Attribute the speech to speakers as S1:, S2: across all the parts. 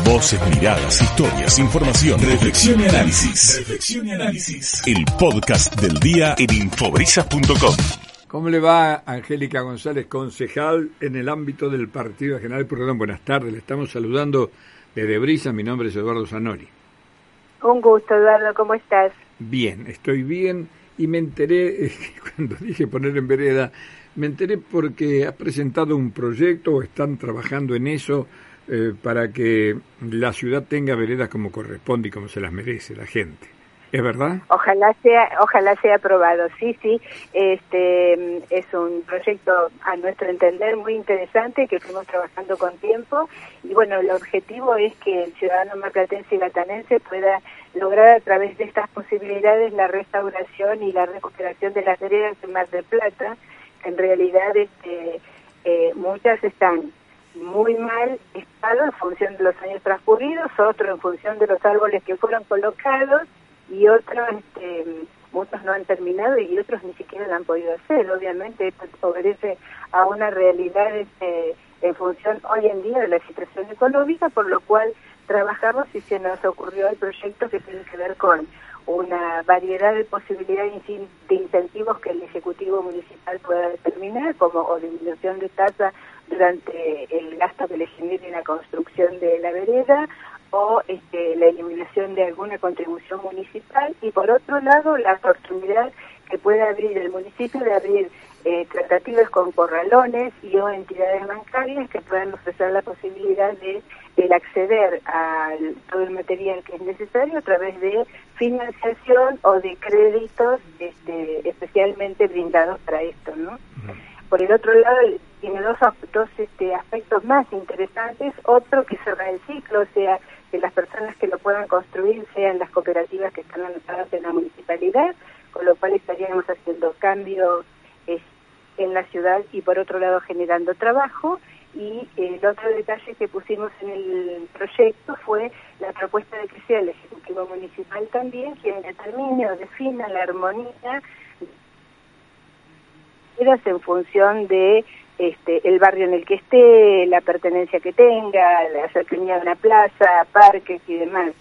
S1: Voces, miradas, historias, información, reflexión y análisis. Reflexión y análisis. El podcast del día en infobrisas.com.
S2: ¿Cómo le va Angélica González, concejal en el ámbito del Partido General Perdón, Buenas tardes, le estamos saludando desde Brisa, mi nombre es Eduardo Zanoni.
S3: Un gusto, Eduardo, ¿cómo estás?
S2: Bien, estoy bien y me enteré, cuando dije poner en vereda, me enteré porque has presentado un proyecto o están trabajando en eso eh, para que la ciudad tenga veredas como corresponde y como se las merece la gente. ¿Es verdad?
S3: Ojalá sea, ojalá sea aprobado. Sí, sí. Este es un proyecto a nuestro entender muy interesante que estamos trabajando con tiempo y bueno, el objetivo es que el ciudadano marplatense y latanense pueda lograr a través de estas posibilidades la restauración y la recuperación de las veredas de Mar del Plata en realidad este, eh, muchas están muy mal estado en función de los años transcurridos, otros en función de los árboles que fueron colocados y otros, este, muchos no han terminado y otros ni siquiera lo han podido hacer. Obviamente esto obedece a una realidad este, en función hoy en día de la situación económica, por lo cual trabajamos y se nos ocurrió el proyecto que tiene que ver con una variedad de posibilidades de incentivos que el Ejecutivo Municipal pueda determinar, como o disminución de tasa durante el gasto que le genere la construcción de la vereda, o este, la eliminación de alguna contribución municipal, y por otro lado la oportunidad que puede abrir el municipio de abrir eh, tratativas con corralones y o entidades bancarias que puedan ofrecer la posibilidad de el acceder a todo el material que es necesario a través de financiación o de créditos este, especialmente brindados para esto, ¿no? Por el otro lado, tiene dos, dos este, aspectos más interesantes. Otro, que cerra el ciclo, o sea, que las personas que lo puedan construir sean las cooperativas que están anotadas en la municipalidad, con lo cual estaríamos haciendo cambios en la ciudad y por otro lado generando trabajo. Y el otro detalle que pusimos en el proyecto fue la propuesta de que sea el Ejecutivo Municipal también quien determine o defina la armonía en función de este, el barrio en el que esté, la pertenencia que tenga, la cercanía de una plaza, parques y demás.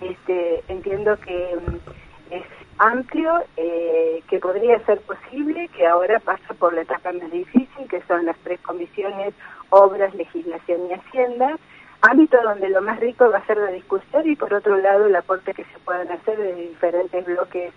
S3: Este, entiendo que mm, es amplio, eh, que podría ser posible, que ahora pasa por la etapa más difícil, que son las tres comisiones, obras, legislación y hacienda, ámbito donde lo más rico va a ser la discusión y por otro lado el aporte que se puedan hacer de diferentes bloques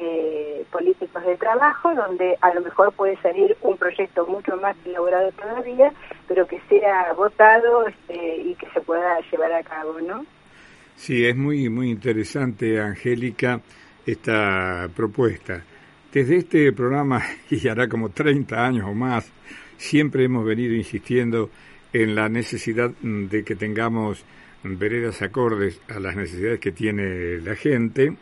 S3: eh, políticos de trabajo, donde a lo mejor puede salir un proyecto mucho más elaborado todavía, pero que sea votado este, y que se pueda llevar a cabo, ¿no?
S2: Sí, es muy, muy interesante, Angélica, esta propuesta. Desde este programa, y hará como 30 años o más, siempre hemos venido insistiendo en la necesidad de que tengamos veredas acordes a las necesidades que tiene la gente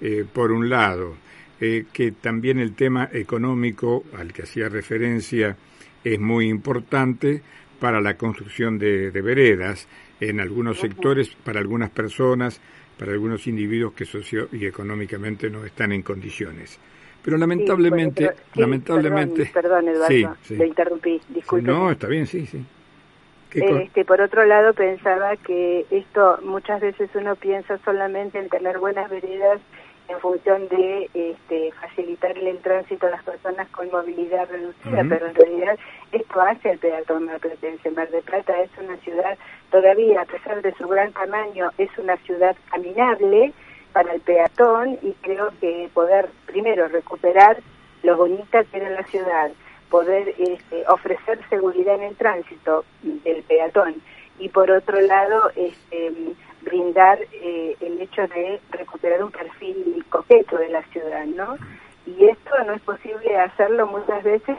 S2: eh, por un lado, eh, que también el tema económico al que hacía referencia es muy importante para la construcción de, veredas en algunos sectores, para algunas personas, para algunos individuos que socio y económicamente no están en condiciones. Pero lamentablemente, lamentablemente,
S3: perdón, Eduardo, le interrumpí, disculpe.
S2: No, está bien, sí, sí.
S3: Este, por otro lado, pensaba que esto muchas veces uno piensa solamente en tener buenas veredas en función de este, facilitarle el tránsito a las personas con movilidad reducida, pero en realidad esto hace el peatón marplatense. Mar de Plata es una ciudad, todavía a pesar de su gran tamaño, es una ciudad caminable para el peatón y creo que poder primero recuperar lo bonita que era la ciudad, poder este, ofrecer seguridad en el tránsito del peatón y por otro lado este, brindar eh, el hecho de recuperar un perfil coqueto de la ciudad, ¿no? Y esto no es posible hacerlo muchas veces,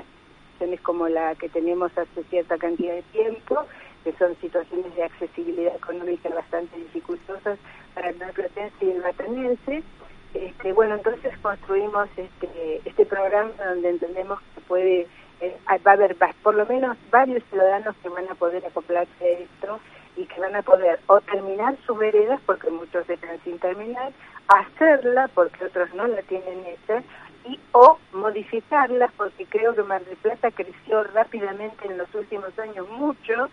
S3: como la que tenemos hace cierta cantidad de tiempo, que son situaciones de accesibilidad económica bastante dificultosas para el platense y el batanense. Este, bueno, entonces construimos este, este programa donde entendemos que puede, eh, va a haber por lo menos varios ciudadanos que van a poder acoplarse a esto y que van a poder o terminar sus veredas, porque muchos están sin terminar, hacerla, porque otros no la tienen hecha, y o modificarla, porque creo que Mar del Plata creció rápidamente en los últimos años mucho,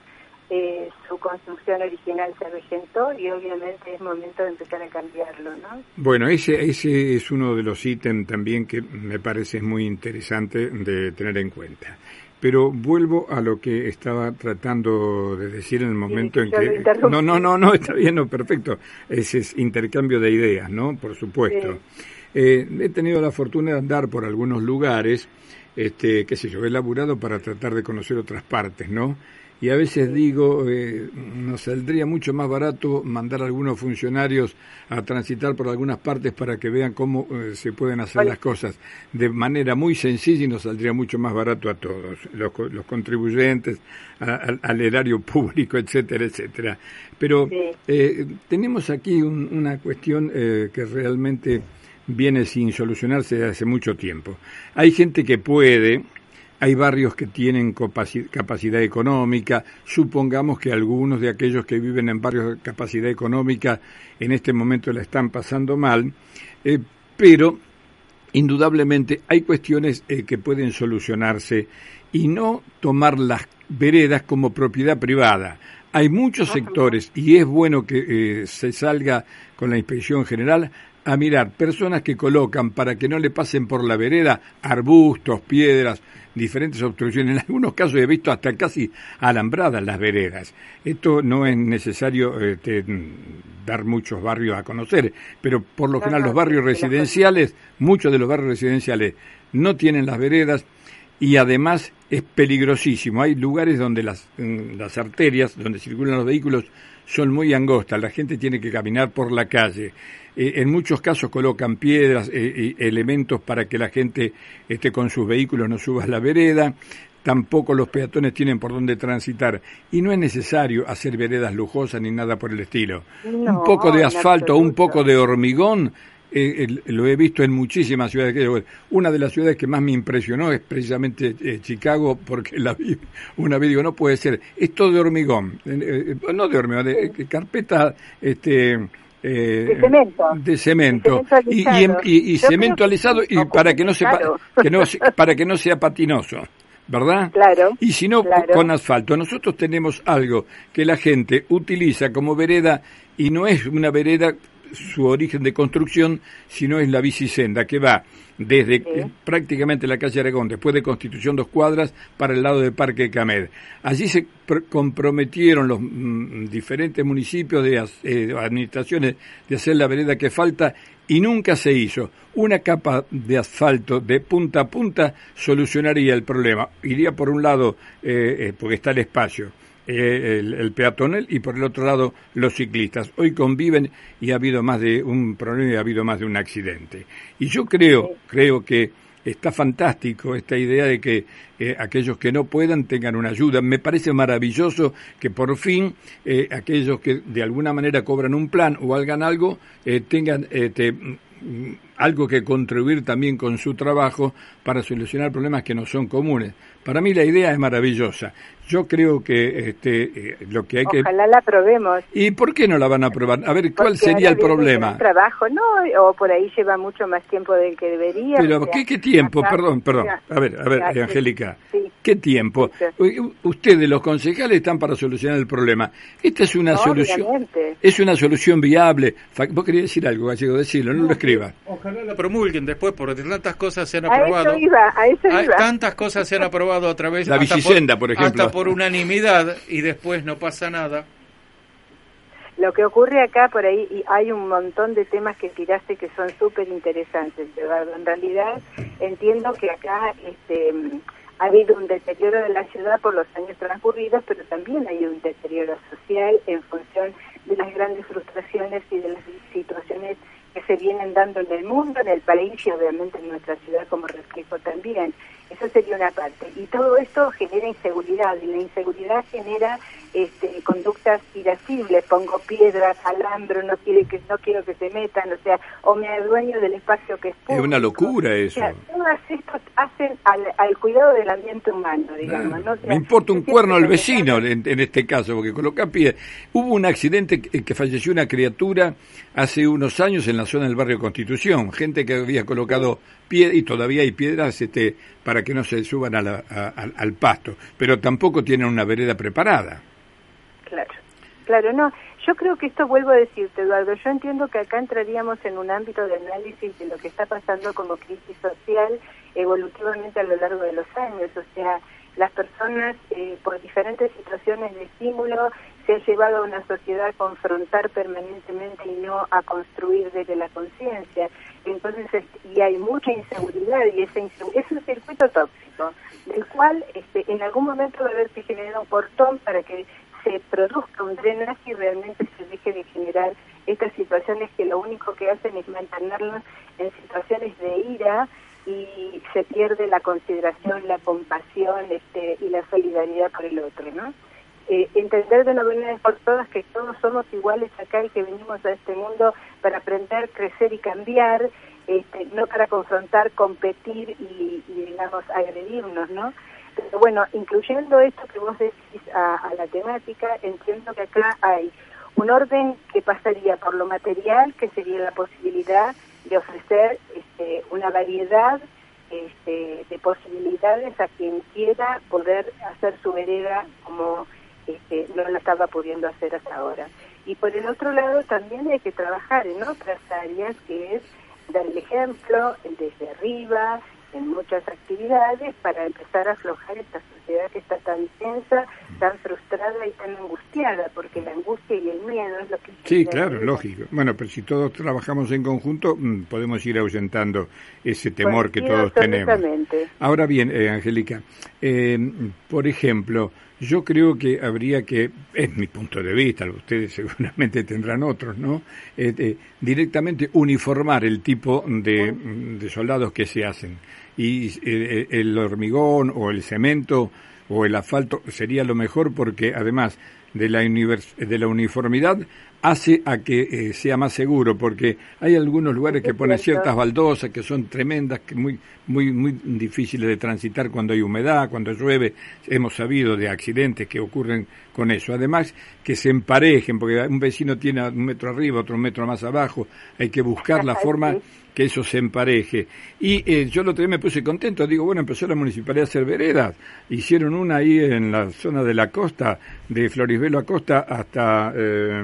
S3: eh, su construcción original se regentó y obviamente es momento de empezar a cambiarlo, ¿no?
S2: Bueno, ese, ese es uno de los ítems también que me parece muy interesante de tener en cuenta. Pero vuelvo a lo que estaba tratando de decir en el momento en que... No, no, no, no, está bien, no, perfecto. Ese es intercambio de ideas, ¿no? Por supuesto. Eh, he tenido la fortuna de andar por algunos lugares, este, qué sé yo, he laburado para tratar de conocer otras partes, ¿no? y a veces digo, eh, nos saldría mucho más barato mandar a algunos funcionarios a transitar por algunas partes para que vean cómo eh, se pueden hacer las cosas de manera muy sencilla y nos saldría mucho más barato a todos, los, contribuyentes, al erario público, etcétera, etcétera. Pero eh, tenemos aquí una cuestión que realmente viene sin solucionarse desde hace mucho tiempo. Hay gente que puede hay barrios que tienen capacidad económica, supongamos que algunos de aquellos que viven en barrios de capacidad económica en este momento la están pasando mal, eh, pero indudablemente hay cuestiones eh, que pueden solucionarse y no tomar las veredas como propiedad privada. Hay muchos sectores y es bueno que eh, se salga con la inspección general a mirar personas que colocan para que no le pasen por la vereda arbustos, piedras, diferentes obstrucciones. En algunos casos he visto hasta casi alambradas las veredas. Esto no es necesario este, dar muchos barrios a conocer, pero por lo general los barrios residenciales, muchos de los barrios residenciales no tienen las veredas y además es peligrosísimo. Hay lugares donde las, las arterias, donde circulan los vehículos, son muy angostas, la gente tiene que caminar por la calle. Eh, en muchos casos colocan piedras, eh, elementos para que la gente esté con sus vehículos no suba a la vereda. Tampoco los peatones tienen por dónde transitar. Y no es necesario hacer veredas lujosas ni nada por el estilo. un poco de asfalto, un poco de hormigón eh, lo he visto en muchísimas ciudades. Una de las ciudades que más me impresionó es precisamente Chicago, porque la vi una vez digo, no puede ser, es todo de hormigón, no de hormigón, de carpeta este,
S3: eh, de cemento,
S2: de cemento, y, cemento alisado y para que no sea que no para que no sea patinoso. ¿verdad?
S3: Claro.
S2: Y si no, con asfalto. Nosotros tenemos algo que la gente utiliza como vereda y no es una vereda su origen de construcción, sino es la bicisenda que va desde prácticamente la calle Aragón, después de Constitución dos cuadras, para el lado del Parque Camed. Allí se comprometieron los mm, diferentes municipios de eh, administraciones de hacer la vereda que falta y nunca se hizo. Una capa de asfalto de punta a punta solucionaría el problema. Iría por un lado, eh, eh, porque está el espacio, eh, el, peatonal y por el otro lado los ciclistas. Hoy conviven y ha habido más de un problema y ha habido más de un accidente. Y yo creo, creo que está fantástico esta idea de que eh, aquellos que no puedan tengan una ayuda. Me parece maravilloso que por fin eh, aquellos que de alguna manera cobran un plan o hagan algo tengan este, algo que contribuir también con su trabajo para solucionar problemas que no son comunes. Para mí la idea es maravillosa. Yo creo que este, eh, lo que hay que...
S3: Ojalá la aprobemos.
S2: ¿Y por qué no la van a aprobar? A ver, ¿cuál sería el problema?
S3: trabajo, ¿no? O por ahí lleva mucho más tiempo del que debería.
S2: Pero, ¿qué, tiempo? Perdón, perdón. A ver, a ver, Angélica. ¿Qué tiempo? Ustedes, los concejales, están para solucionar el problema. Esta es una solución... Es una solución viable. Vos querías decir algo, Gallego, decirlo, no, lo escribas.
S4: Ojalá la promulguen después, porque tantas cosas se han aprobado.
S3: A eso iba, a eso iba.
S4: Tantas cosas se han aprobado a través...
S2: La Bicicenda, por, ejemplo
S4: por unanimidad y después no pasa nada.
S3: Lo que ocurre acá por ahí, y hay un montón de temas que tiraste que son súper interesantes, En realidad entiendo que acá este, ha habido un deterioro de la ciudad por los años transcurridos, pero también hay un deterioro social en función de las grandes frustraciones y de las situaciones que se vienen dando en el mundo, en el país y obviamente en nuestra ciudad como reflejo también. Eso sería una parte. Y todo esto genera inseguridad y la inseguridad genera este, conductas irascibles. Pongo piedras, alambro, no quiere que no quiero que se metan, o sea, o me adueño del espacio que es
S2: Es una locura eso.
S3: O sea, todas estas hacen al, cuidado del ambiente humano, digamos. Ah,
S2: me importa un cuerno al vecino en, este caso, porque coloca piedras. Hubo un accidente que, que falleció una criatura hace unos años en la zona del barrio Constitución, gente que había colocado piedras y todavía hay piedras este, para que no se suban al pasto, pero tampoco tienen una vereda preparada.
S3: Claro, claro, no. Yo creo que esto vuelvo a decirte, Eduardo, yo entiendo que acá entraríamos en un ámbito de análisis de lo que está pasando como crisis social evolutivamente a lo largo de los años, o sea, las personas eh, por diferentes situaciones de estímulo se ha llevado a una sociedad a confrontar permanentemente y no a construir desde la conciencia. Entonces, y hay mucha inseguridad y ese es un circuito tóxico, del cual este, en algún momento va a haber que generar un portón para que se produzca un drenaje y realmente se deje de generar estas situaciones que lo único que hacen es mantenernos en situaciones de ira y se pierde la consideración, la compasión este, y la solidaridad por el otro, ¿no? Eh, entender de una vez por todas que todos somos iguales acá y que venimos a este mundo para aprender, crecer y cambiar, este, no para confrontar, competir y, digamos, agredirnos, ¿no? Pero bueno, incluyendo esto que vos decís a, la temática, entiendo que acá hay un orden que pasaría por lo material, que sería la posibilidad de ofrecer este, una variedad este, de posibilidades a quien quiera poder hacer su vereda como este, no la estaba pudiendo hacer hasta ahora. Y por el otro lado también hay que trabajar en otras áreas que es dar el ejemplo desde arriba, en muchas actividades para empezar a aflojar esta sociedad que está tan tensa, tan frustrada y tan angustiada, porque la angustia y el miedo es lo que...
S2: Sí, claro, lógico. Bueno, pero si todos trabajamos en conjunto, mm, podemos ir ahuyentando ese temor que todos tenemos. Ahora bien, eh, Angélica, eh, por ejemplo, yo creo que habría que, es mi punto de vista, ustedes seguramente tendrán otros, ¿no? Eh, directamente uniformar el tipo de, de soldados que se hacen y eh, el hormigón o el cemento o el asfalto sería lo mejor porque además de la, de la uniformidad hace a que eh, sea más seguro porque hay algunos lugares que ponen ciertas baldosas que son tremendas, que muy muy muy difíciles de transitar cuando hay humedad, cuando llueve, hemos sabido de accidentes que ocurren con eso. Además que se emparejen porque un vecino tiene un metro arriba, otro metro más abajo, hay que buscar la forma que eso se empareje. Y eh, yo lo otro me puse contento, digo, bueno, empezó la municipalidad a hacer veredas, hicieron una ahí en la zona de la costa, de Florisbelo a Costa hasta eh,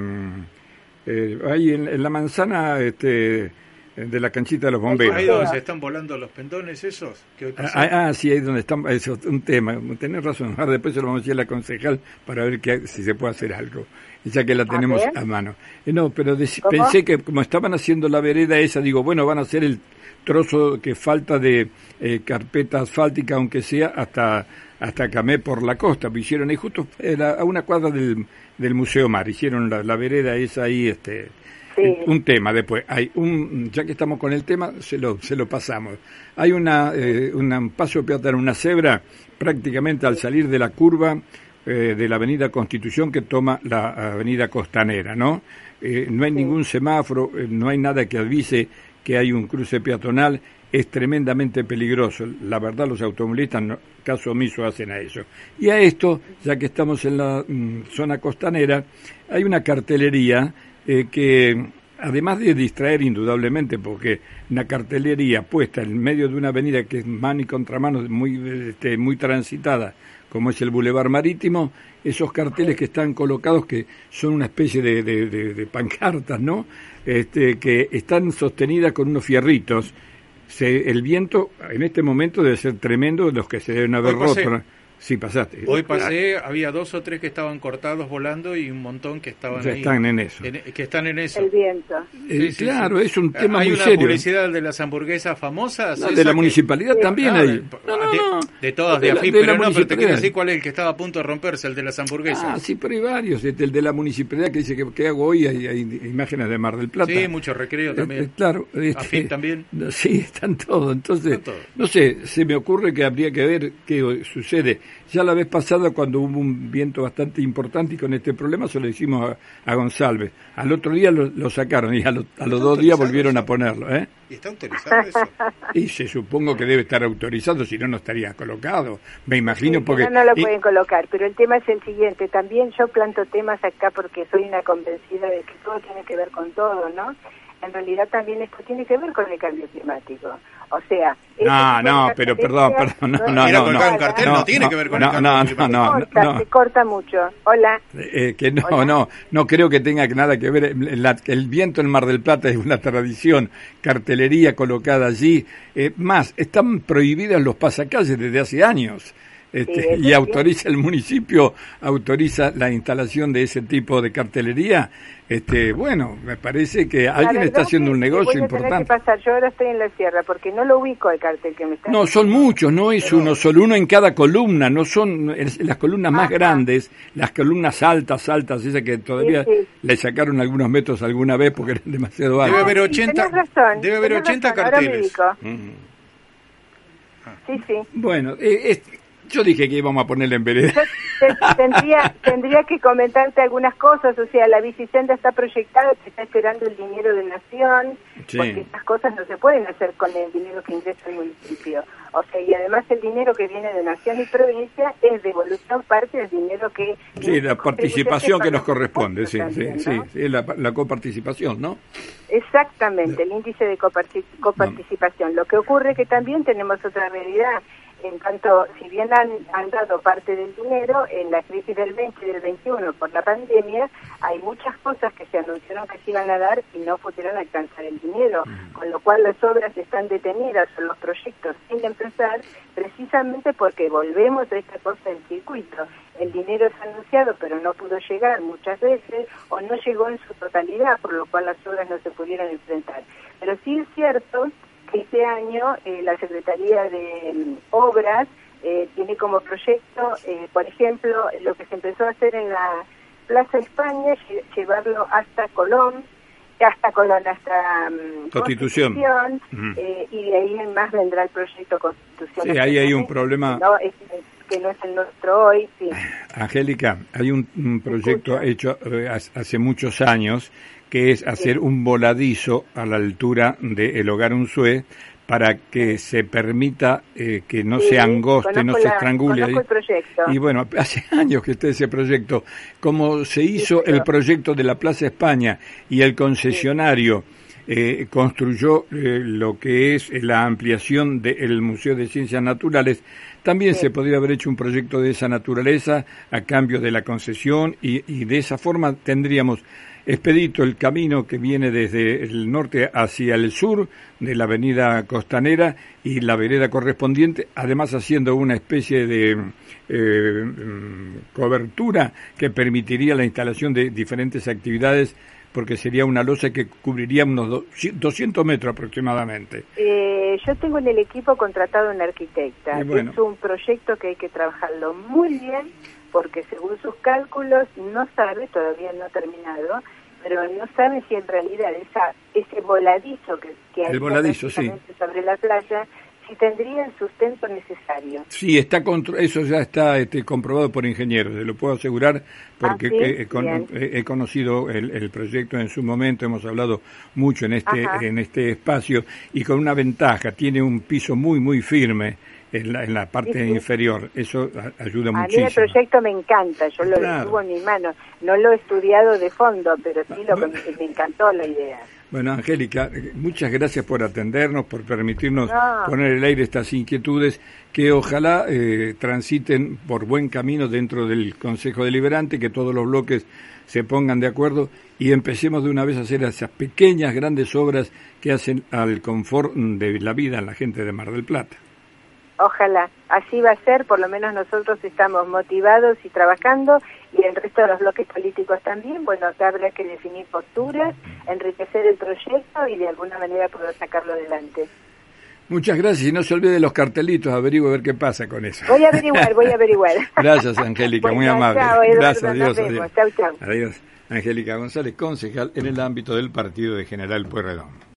S2: eh, ahí en, la manzana este, de la canchita de los bomberos.
S4: Ahí donde se están volando los pendones esos.
S2: ah, ah, sí, ahí donde están, es un tema, tenés razón, ahora después se lo vamos a decir a la concejal para ver que, si se puede hacer algo ya que la tenemos a, mano. Eh, no, pero pensé que como estaban haciendo la vereda esa, digo, bueno, van a hacer el trozo que falta de eh, carpeta asfáltica, aunque sea hasta hasta Camé por la costa, pues hicieron ahí justo a una cuadra del, del Museo Mar, hicieron la, vereda esa ahí, este, un tema después. Hay un, ya que estamos con el tema, se lo, se lo pasamos. Hay una, eh, un paso peatonal, una cebra, prácticamente al salir de la curva, eh, de la Avenida Constitución que toma la Avenida Costanera, ¿no? Eh, no hay ningún semáforo, no hay nada que avise que hay un cruce peatonal, es tremendamente peligroso. La verdad, los automovilistas no, caso omiso hacen a eso. Y a esto, ya que estamos en la mm, zona costanera, hay una cartelería que, además de distraer indudablemente, porque una cartelería puesta en medio de una avenida que es mano y contramano muy, este, muy transitada, como es el Boulevard Marítimo, esos carteles que están colocados, que son una especie de, de, pancartas, ¿no? Este, que están sostenidas con unos fierritos. Se, el viento en este momento debe ser tremendo, los que se deben haber roto. Sí, pasaste.
S4: Hoy pasé, había dos o tres que estaban cortados volando y un montón que estaban
S2: ahí. Están en eso.
S4: que están en eso.
S3: El viento.
S2: Eh, claro, es un tema muy serio.
S4: ¿Hay una publicidad de las hamburguesas famosas?
S2: de la municipalidad también hay.
S4: de, todas, de, AFIP, pero no, pero te quiero decir cuál es el que estaba a punto de romperse, el de las hamburguesas.
S2: Ah, sí, pero hay varios. Este, el de la municipalidad que dice que ¿qué hago hoy? Hay, hay, imágenes de Mar del Plata.
S4: Sí, mucho recreo también.
S2: Eh, claro.
S4: Este, AFIP también.
S2: Sí, están todos. Entonces, no sé, se me ocurre que habría que ver qué sucede ya la vez pasada, cuando hubo un viento bastante importante y con este problema, se lo hicimos a, González. Al otro día lo, sacaron y a, los dos días volvieron a ponerlo. ¿eh?
S4: ¿Y está autorizado eso?
S2: Y se supongo que debe estar autorizado, si no, no estaría colocado. Me imagino porque...
S3: No, no lo pueden colocar, pero el tema es el siguiente. También yo planto temas acá porque soy una convencida de que todo tiene que ver con todo, ¿no? en realidad también esto tiene que ver con el cambio climático. O sea...
S2: No, no, pero perdón, perdón, no, no, no,
S4: no, cartel no, tiene que ver con el cambio climático.
S2: No,
S3: no, no, se corta mucho. Hola.
S2: Eh, que no, no, no creo que tenga nada que ver. el viento en Mar del Plata es una tradición, cartelería colocada allí. Eh, más, están prohibidas los pasacalles desde hace años. Este, y autoriza el municipio autoriza la instalación de ese tipo de cartelería. Este bueno me parece que alguien está haciendo un negocio importante.
S3: pasar. yo ahora estoy en la sierra porque no lo ubico el cartel que me está
S2: no son muchos no es uno solo uno en cada columna no son las columnas más grandes las columnas altas altas esas que todavía le sacaron algunos metros alguna vez porque eran demasiado altas.
S4: debe haber 80 debe haber 80 carteles.
S3: Sí, sí.
S2: Bueno, eh, yo dije que íbamos a ponerle en vereda.
S3: Tendría, tendría que comentarte algunas cosas, o sea, la bicisenda está proyectada, se está esperando el dinero de Nación, porque estas cosas no se pueden hacer con el dinero que ingresa el municipio. O sea, y además el dinero que viene de Nación y provincia es devolución parte del dinero que...
S2: Sí, la participación que nos corresponde, sí, sí, sí, la, la, coparticipación, ¿no?
S3: Exactamente, el índice de coparticipación. Lo que ocurre que también tenemos otra realidad en tanto, si bien han, han, dado parte del dinero, en la crisis del 20 y del 21 por la pandemia, hay muchas cosas que se anunciaron que se iban a dar y no pudieron alcanzar el dinero, con lo cual las obras están detenidas o los proyectos sin empezar, precisamente porque volvemos a esta cosa del circuito. El dinero es anunciado, pero no pudo llegar muchas veces o no llegó en su totalidad, por lo cual las obras no se pudieron enfrentar. Pero sí es cierto este año eh, la Secretaría de mm, Obras eh, tiene como proyecto, eh, por ejemplo, lo que se empezó a hacer en la Plaza España, llevarlo hasta Colón, hasta Colón, hasta
S2: mm, Constitución,
S3: y de ahí en más vendrá el proyecto Constitución.
S2: Sí, ahí hay un problema.
S3: Que no es el nuestro hoy, sí.
S2: Angélica, hay un proyecto hecho hace muchos años que es hacer un voladizo a la altura del hogar Unzué para que se permita eh, que no se angoste, no se estrangule. Y bueno, hace años que está ese proyecto. Como se hizo el proyecto de la Plaza España y el concesionario eh, construyó eh, lo que es la ampliación del Museo de Ciencias Naturales, también se podría haber hecho un proyecto de esa naturaleza a cambio de la concesión y, y de esa forma tendríamos expedito el camino que viene desde el norte hacia el sur de la avenida costanera y la vereda correspondiente, además haciendo una especie de eh, mm, cobertura que permitiría la instalación de diferentes actividades porque sería una losa que cubriría unos 200 metros aproximadamente.
S3: Eh, yo tengo en el equipo contratado una arquitecta. Es un proyecto que hay que trabajarlo muy bien porque según sus cálculos no sabe, todavía no ha terminado, pero no sabe si en realidad esa, ese voladizo que, que
S2: hay
S3: sobre la playa si tendría el sustento necesario.
S2: Sí, está eso ya está este, comprobado por ingenieros, se lo puedo asegurar porque ah, he, conocido el, el, proyecto en su momento, hemos hablado mucho en este, en este espacio y con una ventaja, tiene un piso muy, muy firme en la, en la parte inferior. Eso ayuda muchísimo.
S3: A mí el proyecto me encanta, yo lo tuve en mi mano. No lo he estudiado de fondo, pero sí lo, me encantó la idea.
S2: Bueno, Angélica, muchas gracias por atendernos, por permitirnos poner el aire estas inquietudes que ojalá eh, transiten por buen camino dentro del Consejo Deliberante, que todos los bloques se pongan de acuerdo y empecemos de una vez a hacer esas pequeñas, grandes obras que hacen al confort de la vida en la gente de Mar del Plata.
S3: Ojalá, así va a ser, por lo menos nosotros estamos motivados y trabajando y el resto de los bloques políticos también. Bueno, acá habrá que definir posturas, enriquecer el proyecto y de alguna manera poder sacarlo adelante.
S2: Muchas gracias y no se olvide de los cartelitos, averigüe a ver qué pasa con eso.
S3: Voy a averiguar, voy a averiguar.
S2: gracias, Angélica, muy amable. gracias, adiós, adiós.
S3: Chau, chau.
S2: Adiós. Angélica González, concejal en el ámbito del partido de General Pueyrredón.